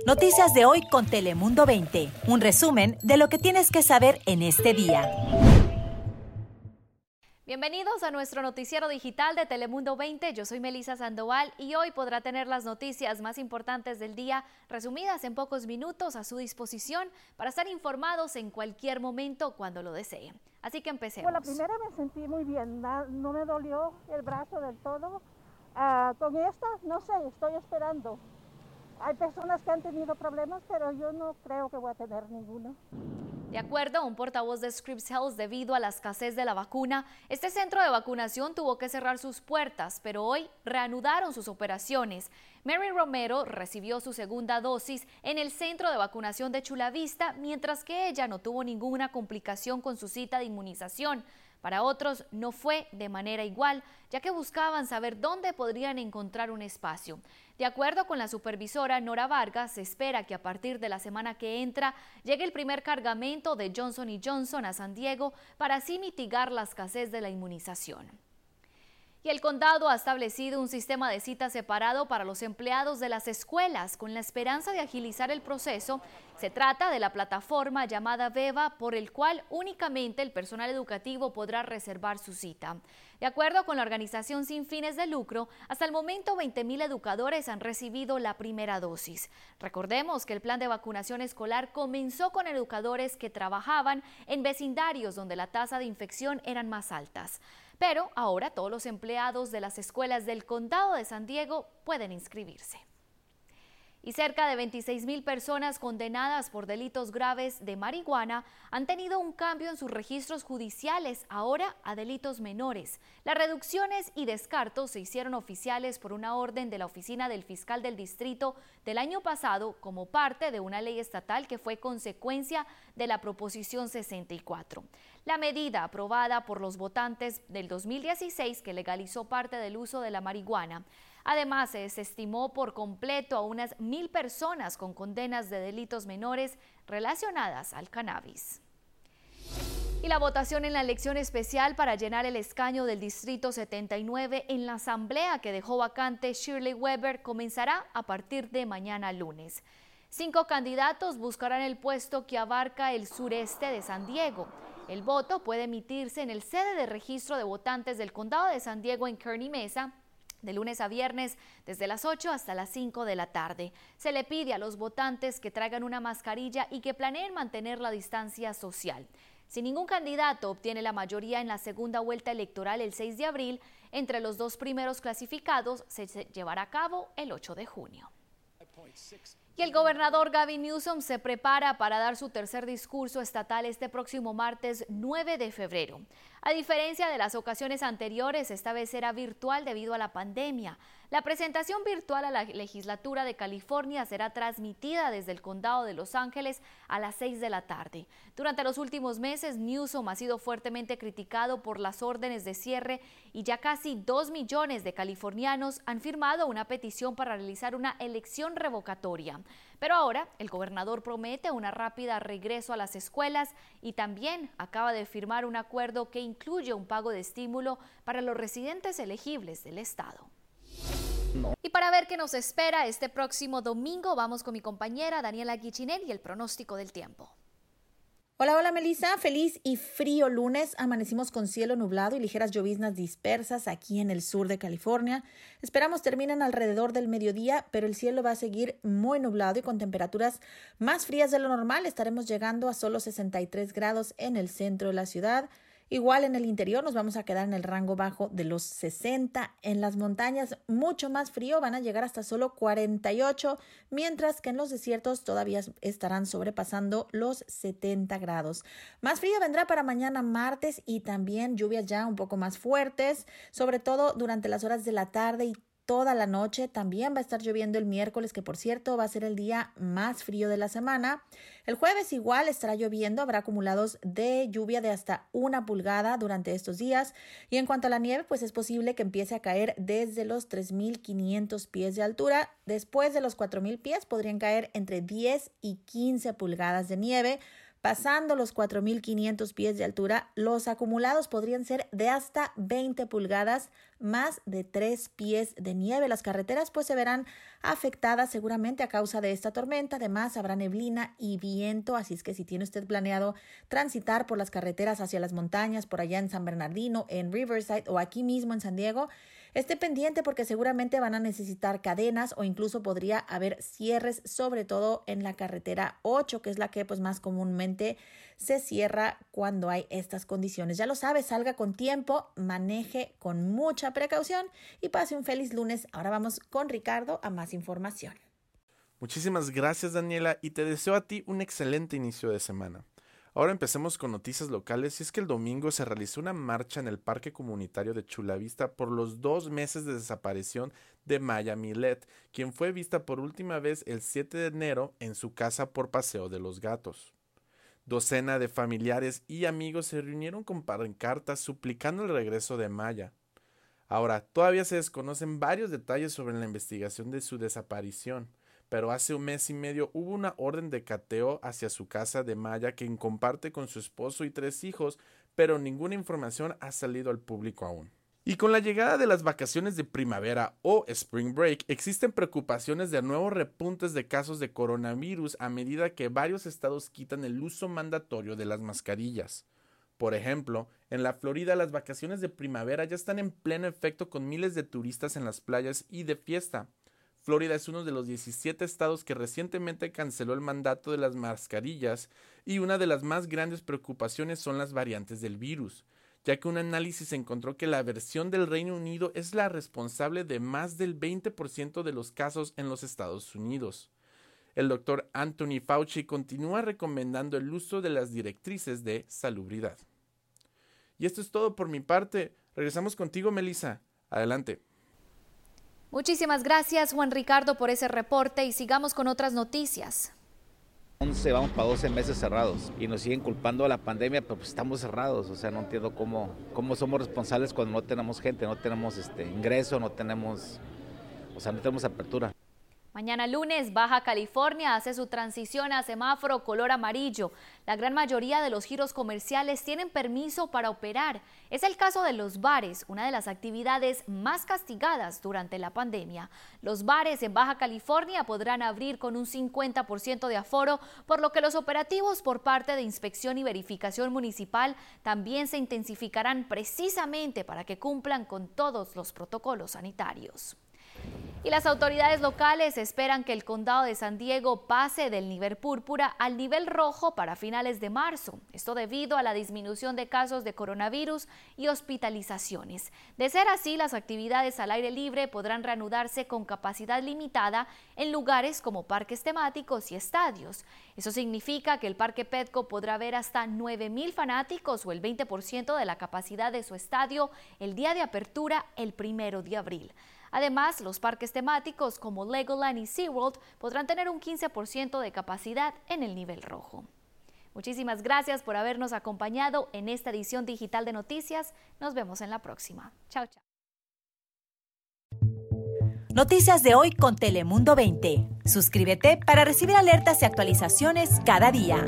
Noticias de hoy con Telemundo 20. Un resumen de lo que tienes que saber en este día. Bienvenidos a nuestro noticiero digital de Telemundo 20. Yo soy Melisa Sandoval y hoy podrá tener las noticias más importantes del día resumidas en pocos minutos a su disposición para estar informados en cualquier momento cuando lo deseen. Así que empecemos. Bueno, la primera me sentí muy bien, no me dolió el brazo del todo. Ah, con esta, no sé, estoy esperando. Hay personas que han tenido problemas, pero yo no creo que voy a tener ninguno. De acuerdo a un portavoz de Scripps Health, debido a la escasez de la vacuna, este centro de vacunación tuvo que cerrar sus puertas, pero hoy reanudaron sus operaciones. Mary Romero recibió su segunda dosis en el centro de vacunación de Chulavista, mientras que ella no tuvo ninguna complicación con su cita de inmunización. Para otros no fue de manera igual, ya que buscaban saber dónde podrían encontrar un espacio. De acuerdo con la supervisora Nora Vargas, se espera que a partir de la semana que entra llegue el primer cargamento de Johnson Johnson a San Diego para así mitigar la escasez de la inmunización y el condado ha establecido un sistema de cita separado para los empleados de las escuelas con la esperanza de agilizar el proceso. Se trata de la plataforma llamada Beba por el cual únicamente el personal educativo podrá reservar su cita. De acuerdo con la organización sin fines de lucro, hasta el momento 20.000 educadores han recibido la primera dosis. Recordemos que el plan de vacunación escolar comenzó con educadores que trabajaban en vecindarios donde la tasa de infección eran más altas. Pero ahora todos los empleados de las escuelas del condado de San Diego pueden inscribirse y cerca de 26 mil personas condenadas por delitos graves de marihuana han tenido un cambio en sus registros judiciales, ahora a delitos menores. Las reducciones y descartos se hicieron oficiales por una orden de la Oficina del Fiscal del Distrito del año pasado como parte de una ley estatal que fue consecuencia de la Proposición 64. La medida aprobada por los votantes del 2016 que legalizó parte del uso de la marihuana Además, se desestimó por completo a unas mil personas con condenas de delitos menores relacionadas al cannabis. Y la votación en la elección especial para llenar el escaño del Distrito 79 en la asamblea que dejó vacante Shirley Weber comenzará a partir de mañana lunes. Cinco candidatos buscarán el puesto que abarca el sureste de San Diego. El voto puede emitirse en el sede de registro de votantes del condado de San Diego en Kearney Mesa de lunes a viernes desde las 8 hasta las 5 de la tarde. Se le pide a los votantes que traigan una mascarilla y que planeen mantener la distancia social. Si ningún candidato obtiene la mayoría en la segunda vuelta electoral el 6 de abril, entre los dos primeros clasificados se llevará a cabo el 8 de junio. Y el gobernador Gavin Newsom se prepara para dar su tercer discurso estatal este próximo martes 9 de febrero. A diferencia de las ocasiones anteriores, esta vez será virtual debido a la pandemia. La presentación virtual a la legislatura de California será transmitida desde el condado de Los Ángeles a las 6 de la tarde. Durante los últimos meses, Newsom ha sido fuertemente criticado por las órdenes de cierre y ya casi 2 millones de californianos han firmado una petición para realizar una elección revocatoria. Pero ahora el gobernador promete una rápida regreso a las escuelas y también acaba de firmar un acuerdo que incluye un pago de estímulo para los residentes elegibles del estado. Y para ver qué nos espera este próximo domingo, vamos con mi compañera Daniela Guichinel y el pronóstico del tiempo. Hola, hola Melissa, feliz y frío lunes. Amanecimos con cielo nublado y ligeras lloviznas dispersas aquí en el sur de California. Esperamos terminen alrededor del mediodía, pero el cielo va a seguir muy nublado y con temperaturas más frías de lo normal. Estaremos llegando a solo 63 grados en el centro de la ciudad. Igual en el interior nos vamos a quedar en el rango bajo de los 60. En las montañas mucho más frío, van a llegar hasta solo 48, mientras que en los desiertos todavía estarán sobrepasando los 70 grados. Más frío vendrá para mañana martes y también lluvias ya un poco más fuertes, sobre todo durante las horas de la tarde y toda la noche. También va a estar lloviendo el miércoles, que por cierto va a ser el día más frío de la semana. El jueves igual estará lloviendo, habrá acumulados de lluvia de hasta una pulgada durante estos días. Y en cuanto a la nieve, pues es posible que empiece a caer desde los 3.500 pies de altura. Después de los 4.000 pies podrían caer entre 10 y 15 pulgadas de nieve. Pasando los 4.500 pies de altura, los acumulados podrían ser de hasta 20 pulgadas más de tres pies de nieve. Las carreteras pues se verán afectadas seguramente a causa de esta tormenta. Además habrá neblina y viento, así es que si tiene usted planeado transitar por las carreteras hacia las montañas, por allá en San Bernardino, en Riverside o aquí mismo en San Diego, Esté pendiente porque seguramente van a necesitar cadenas o incluso podría haber cierres, sobre todo en la carretera 8, que es la que pues más comúnmente se cierra cuando hay estas condiciones. Ya lo sabe, salga con tiempo, maneje con mucha precaución y pase un feliz lunes. Ahora vamos con Ricardo a más información. Muchísimas gracias Daniela y te deseo a ti un excelente inicio de semana. Ahora empecemos con noticias locales y es que el domingo se realizó una marcha en el Parque Comunitario de Chulavista por los dos meses de desaparición de Maya Milet, quien fue vista por última vez el 7 de enero en su casa por Paseo de los Gatos. Docena de familiares y amigos se reunieron con pancartas suplicando el regreso de Maya. Ahora, todavía se desconocen varios detalles sobre la investigación de su desaparición pero hace un mes y medio hubo una orden de cateo hacia su casa de Maya que comparte con su esposo y tres hijos, pero ninguna información ha salido al público aún. Y con la llegada de las vacaciones de primavera o Spring Break, existen preocupaciones de nuevos repuntes de casos de coronavirus a medida que varios estados quitan el uso mandatorio de las mascarillas. Por ejemplo, en la Florida las vacaciones de primavera ya están en pleno efecto con miles de turistas en las playas y de fiesta. Florida es uno de los 17 estados que recientemente canceló el mandato de las mascarillas y una de las más grandes preocupaciones son las variantes del virus, ya que un análisis encontró que la versión del Reino Unido es la responsable de más del 20% de los casos en los Estados Unidos. El doctor Anthony Fauci continúa recomendando el uso de las directrices de salubridad. Y esto es todo por mi parte. Regresamos contigo, Melissa. Adelante. Muchísimas gracias Juan Ricardo por ese reporte y sigamos con otras noticias. 11, vamos para 12 meses cerrados y nos siguen culpando a la pandemia, pero pues estamos cerrados, o sea, no entiendo cómo, cómo somos responsables cuando no tenemos gente, no tenemos este ingreso, no tenemos, o sea, no tenemos apertura. Mañana lunes, Baja California hace su transición a semáforo color amarillo. La gran mayoría de los giros comerciales tienen permiso para operar. Es el caso de los bares, una de las actividades más castigadas durante la pandemia. Los bares en Baja California podrán abrir con un 50% de aforo, por lo que los operativos por parte de inspección y verificación municipal también se intensificarán precisamente para que cumplan con todos los protocolos sanitarios. Y las autoridades locales esperan que el condado de San Diego pase del nivel púrpura al nivel rojo para finales de marzo. Esto debido a la disminución de casos de coronavirus y hospitalizaciones. De ser así, las actividades al aire libre podrán reanudarse con capacidad limitada en lugares como parques temáticos y estadios. Eso significa que el Parque Petco podrá ver hasta 9 mil fanáticos o el 20% de la capacidad de su estadio el día de apertura el primero de abril. Además, los parques temáticos como Legoland y SeaWorld podrán tener un 15% de capacidad en el nivel rojo. Muchísimas gracias por habernos acompañado en esta edición digital de noticias. Nos vemos en la próxima. Chao, chao. Noticias de hoy con Telemundo 20. Suscríbete para recibir alertas y actualizaciones cada día.